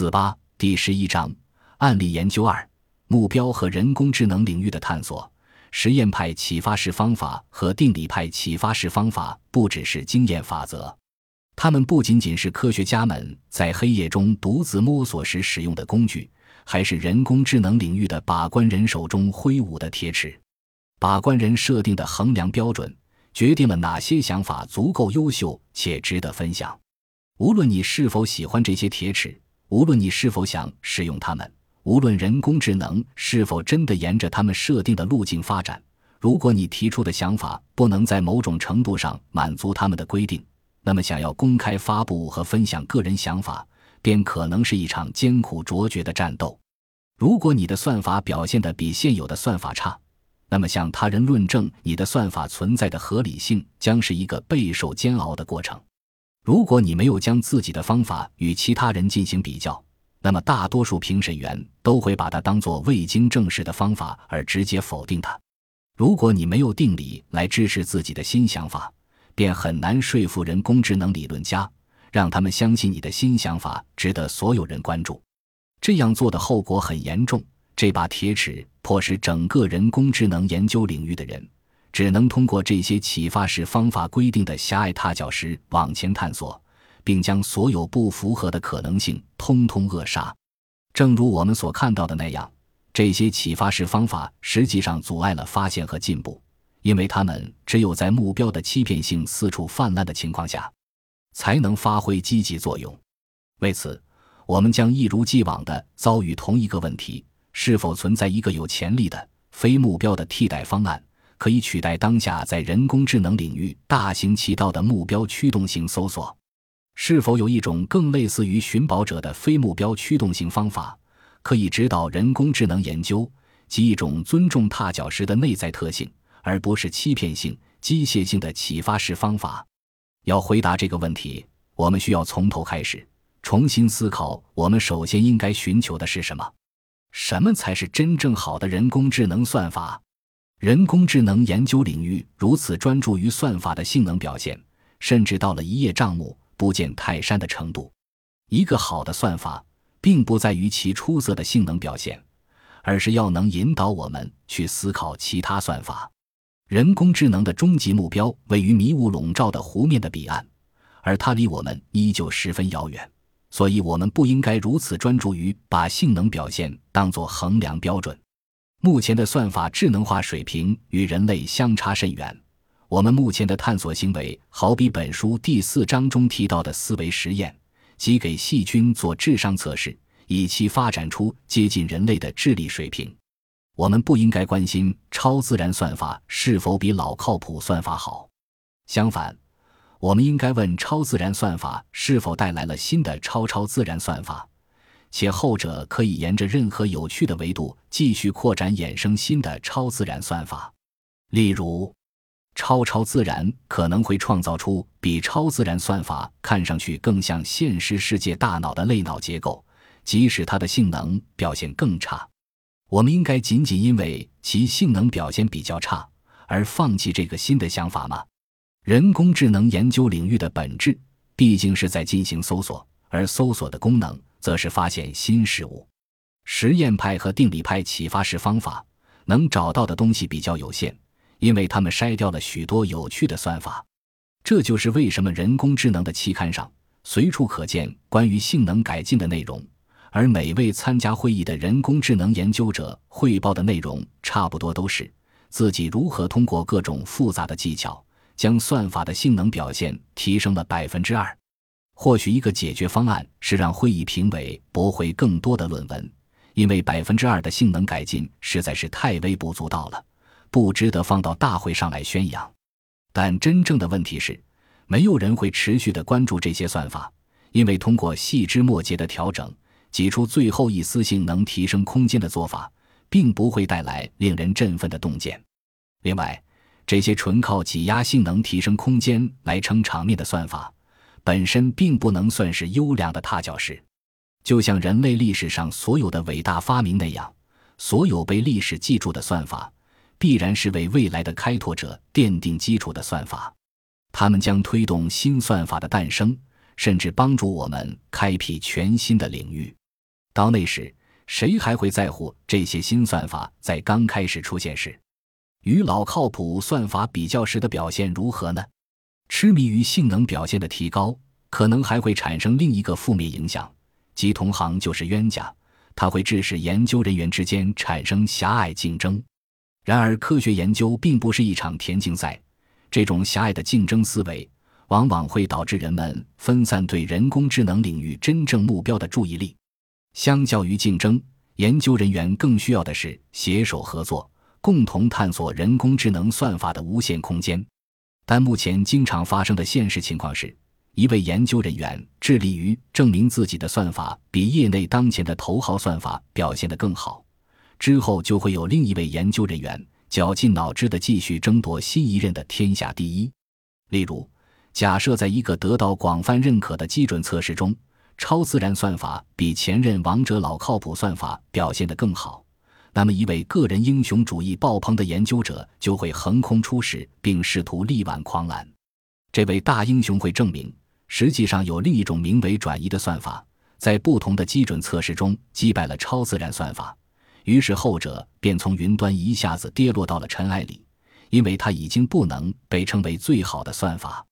四八第十一章案例研究二：目标和人工智能领域的探索。实验派启发式方法和定理派启发式方法不只是经验法则，它们不仅仅是科学家们在黑夜中独自摸索时使用的工具，还是人工智能领域的把关人手中挥舞的铁尺。把关人设定的衡量标准，决定了哪些想法足够优秀且值得分享。无论你是否喜欢这些铁尺，无论你是否想使用它们。无论人工智能是否真的沿着他们设定的路径发展，如果你提出的想法不能在某种程度上满足他们的规定，那么想要公开发布和分享个人想法，便可能是一场艰苦卓绝的战斗。如果你的算法表现得比现有的算法差，那么向他人论证你的算法存在的合理性将是一个备受煎熬的过程。如果你没有将自己的方法与其他人进行比较，那么，大多数评审员都会把它当作未经证实的方法而直接否定它。如果你没有定理来支持自己的新想法，便很难说服人工智能理论家，让他们相信你的新想法值得所有人关注。这样做的后果很严重。这把铁尺迫使整个人工智能研究领域的人，只能通过这些启发式方法规定的狭隘踏脚石往前探索。并将所有不符合的可能性通通扼杀。正如我们所看到的那样，这些启发式方法实际上阻碍了发现和进步，因为它们只有在目标的欺骗性四处泛滥的情况下，才能发挥积极作用。为此，我们将一如既往地遭遇同一个问题：是否存在一个有潜力的非目标的替代方案，可以取代当下在人工智能领域大行其道的目标驱动性搜索？是否有一种更类似于寻宝者的非目标驱动性方法，可以指导人工智能研究，及一种尊重踏脚石的内在特性，而不是欺骗性、机械性的启发式方法？要回答这个问题，我们需要从头开始，重新思考：我们首先应该寻求的是什么？什么才是真正好的人工智能算法？人工智能研究领域如此专注于算法的性能表现，甚至到了一叶障目。不见泰山的程度，一个好的算法，并不在于其出色的性能表现，而是要能引导我们去思考其他算法。人工智能的终极目标位于迷雾笼罩的湖面的彼岸，而它离我们依旧十分遥远，所以我们不应该如此专注于把性能表现当作衡量标准。目前的算法智能化水平与人类相差甚远。我们目前的探索行为，好比本书第四章中提到的思维实验，即给细菌做智商测试，以期发展出接近人类的智力水平。我们不应该关心超自然算法是否比老靠谱算法好，相反，我们应该问超自然算法是否带来了新的超超自然算法，且后者可以沿着任何有趣的维度继续扩展，衍生新的超自然算法，例如。超超自然可能会创造出比超自然算法看上去更像现实世界大脑的类脑结构，即使它的性能表现更差。我们应该仅仅因为其性能表现比较差而放弃这个新的想法吗？人工智能研究领域的本质毕竟是在进行搜索，而搜索的功能则是发现新事物。实验派和定理派启发式方法能找到的东西比较有限。因为他们筛掉了许多有趣的算法，这就是为什么人工智能的期刊上随处可见关于性能改进的内容，而每位参加会议的人工智能研究者汇报的内容差不多都是自己如何通过各种复杂的技巧将算法的性能表现提升了百分之二。或许一个解决方案是让会议评委驳回更多的论文，因为百分之二的性能改进实在是太微不足道了。不值得放到大会上来宣扬，但真正的问题是，没有人会持续的关注这些算法，因为通过细枝末节的调整，挤出最后一丝性能提升空间的做法，并不会带来令人振奋的洞见。另外，这些纯靠挤压性能提升空间来撑场面的算法，本身并不能算是优良的踏脚石。就像人类历史上所有的伟大发明那样，所有被历史记住的算法。必然是为未来的开拓者奠定基础的算法，他们将推动新算法的诞生，甚至帮助我们开辟全新的领域。到那时，谁还会在乎这些新算法在刚开始出现时，与老靠谱算法比较时的表现如何呢？痴迷于性能表现的提高，可能还会产生另一个负面影响，即同行就是冤家，它会致使研究人员之间产生狭隘竞争。然而，科学研究并不是一场田径赛，这种狭隘的竞争思维。往往会导致人们分散对人工智能领域真正目标的注意力。相较于竞争，研究人员更需要的是携手合作，共同探索人工智能算法的无限空间。但目前经常发生的现实情况是，一位研究人员致力于证明自己的算法比业内当前的头号算法表现得更好，之后就会有另一位研究人员绞尽脑汁地继续争夺新一任的天下第一。例如，假设在一个得到广泛认可的基准测试中，超自然算法比前任王者老靠谱算法表现得更好，那么一位个人英雄主义爆棚的研究者就会横空出世，并试图力挽狂澜。这位大英雄会证明，实际上有另一种名为转移的算法，在不同的基准测试中击败了超自然算法，于是后者便从云端一下子跌落到了尘埃里，因为它已经不能被称为最好的算法。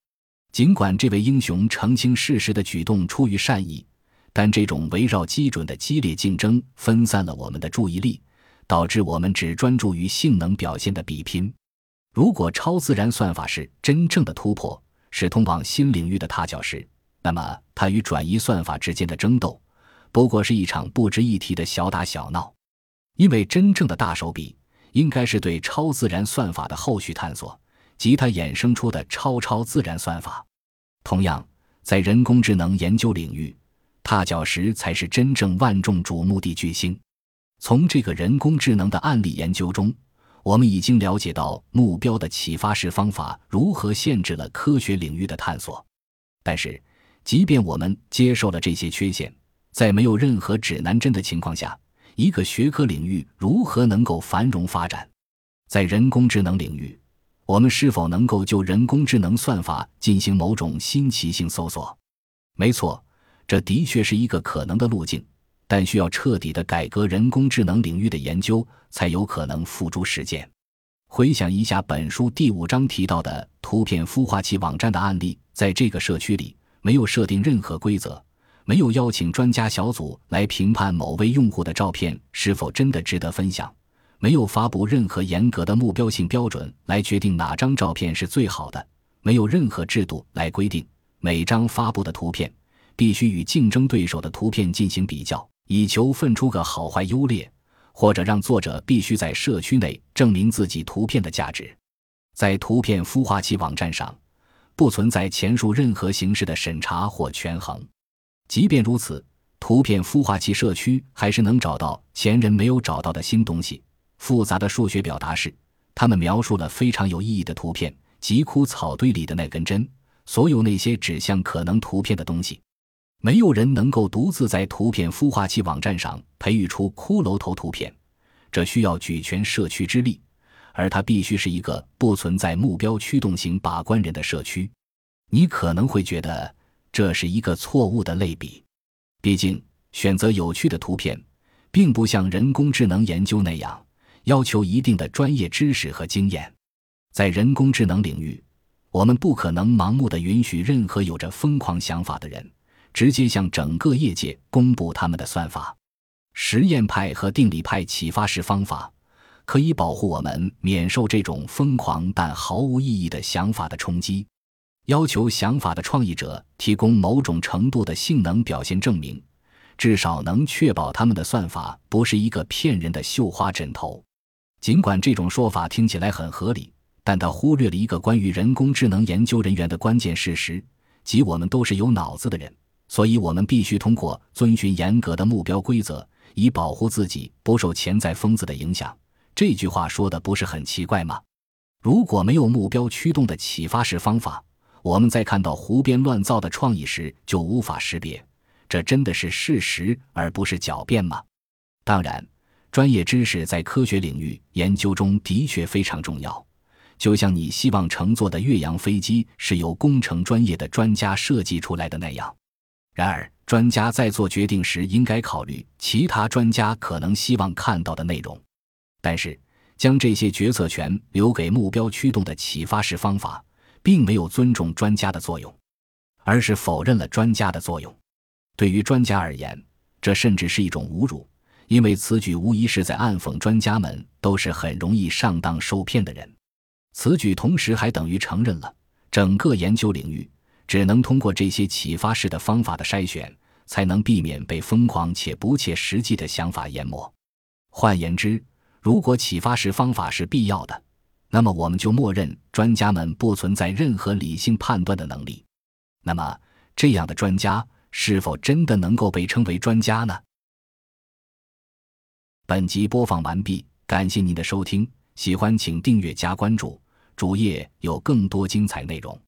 尽管这位英雄澄清事实的举动出于善意，但这种围绕基准的激烈竞争分散了我们的注意力，导致我们只专注于性能表现的比拼。如果超自然算法是真正的突破，是通往新领域的踏脚石，那么它与转移算法之间的争斗，不过是一场不值一提的小打小闹。因为真正的大手笔，应该是对超自然算法的后续探索。及它衍生出的超超自然算法，同样在人工智能研究领域，踏脚石才是真正万众瞩目的巨星。从这个人工智能的案例研究中，我们已经了解到目标的启发式方法如何限制了科学领域的探索。但是，即便我们接受了这些缺陷，在没有任何指南针的情况下，一个学科领域如何能够繁荣发展？在人工智能领域。我们是否能够就人工智能算法进行某种新奇性搜索？没错，这的确是一个可能的路径，但需要彻底的改革人工智能领域的研究，才有可能付诸实践。回想一下本书第五章提到的图片孵化器网站的案例，在这个社区里，没有设定任何规则，没有邀请专家小组来评判某位用户的照片是否真的值得分享。没有发布任何严格的目标性标准来决定哪张照片是最好的，没有任何制度来规定每张发布的图片必须与竞争对手的图片进行比较，以求分出个好坏优劣，或者让作者必须在社区内证明自己图片的价值。在图片孵化器网站上，不存在前述任何形式的审查或权衡。即便如此，图片孵化器社区还是能找到前人没有找到的新东西。复杂的数学表达式，他们描述了非常有意义的图片，即枯草堆里的那根针，所有那些指向可能图片的东西。没有人能够独自在图片孵化器网站上培育出骷髅头图片，这需要举全社区之力，而它必须是一个不存在目标驱动型把关人的社区。你可能会觉得这是一个错误的类比，毕竟选择有趣的图片，并不像人工智能研究那样。要求一定的专业知识和经验，在人工智能领域，我们不可能盲目的允许任何有着疯狂想法的人直接向整个业界公布他们的算法。实验派和定理派启发式方法可以保护我们免受这种疯狂但毫无意义的想法的冲击。要求想法的创意者提供某种程度的性能表现证明，至少能确保他们的算法不是一个骗人的绣花枕头。尽管这种说法听起来很合理，但他忽略了一个关于人工智能研究人员的关键事实，即我们都是有脑子的人，所以我们必须通过遵循严格的目标规则，以保护自己不受潜在疯子的影响。这句话说的不是很奇怪吗？如果没有目标驱动的启发式方法，我们在看到胡编乱造的创意时就无法识别，这真的是事实而不是狡辩吗？当然。专业知识在科学领域研究中的确非常重要，就像你希望乘坐的越洋飞机是由工程专业的专家设计出来的那样。然而，专家在做决定时应该考虑其他专家可能希望看到的内容。但是，将这些决策权留给目标驱动的启发式方法，并没有尊重专家的作用，而是否认了专家的作用。对于专家而言，这甚至是一种侮辱，因为此举无疑是在暗讽专家们都是很容易上当受骗的人。此举同时还等于承认了整个研究领域只能通过这些启发式的方法的筛选，才能避免被疯狂且不切实际的想法淹没。换言之，如果启发式方法是必要的，那么我们就默认专家们不存在任何理性判断的能力。那么，这样的专家是否真的能够被称为专家呢？本集播放完毕，感谢您的收听，喜欢请订阅加关注。主页有更多精彩内容。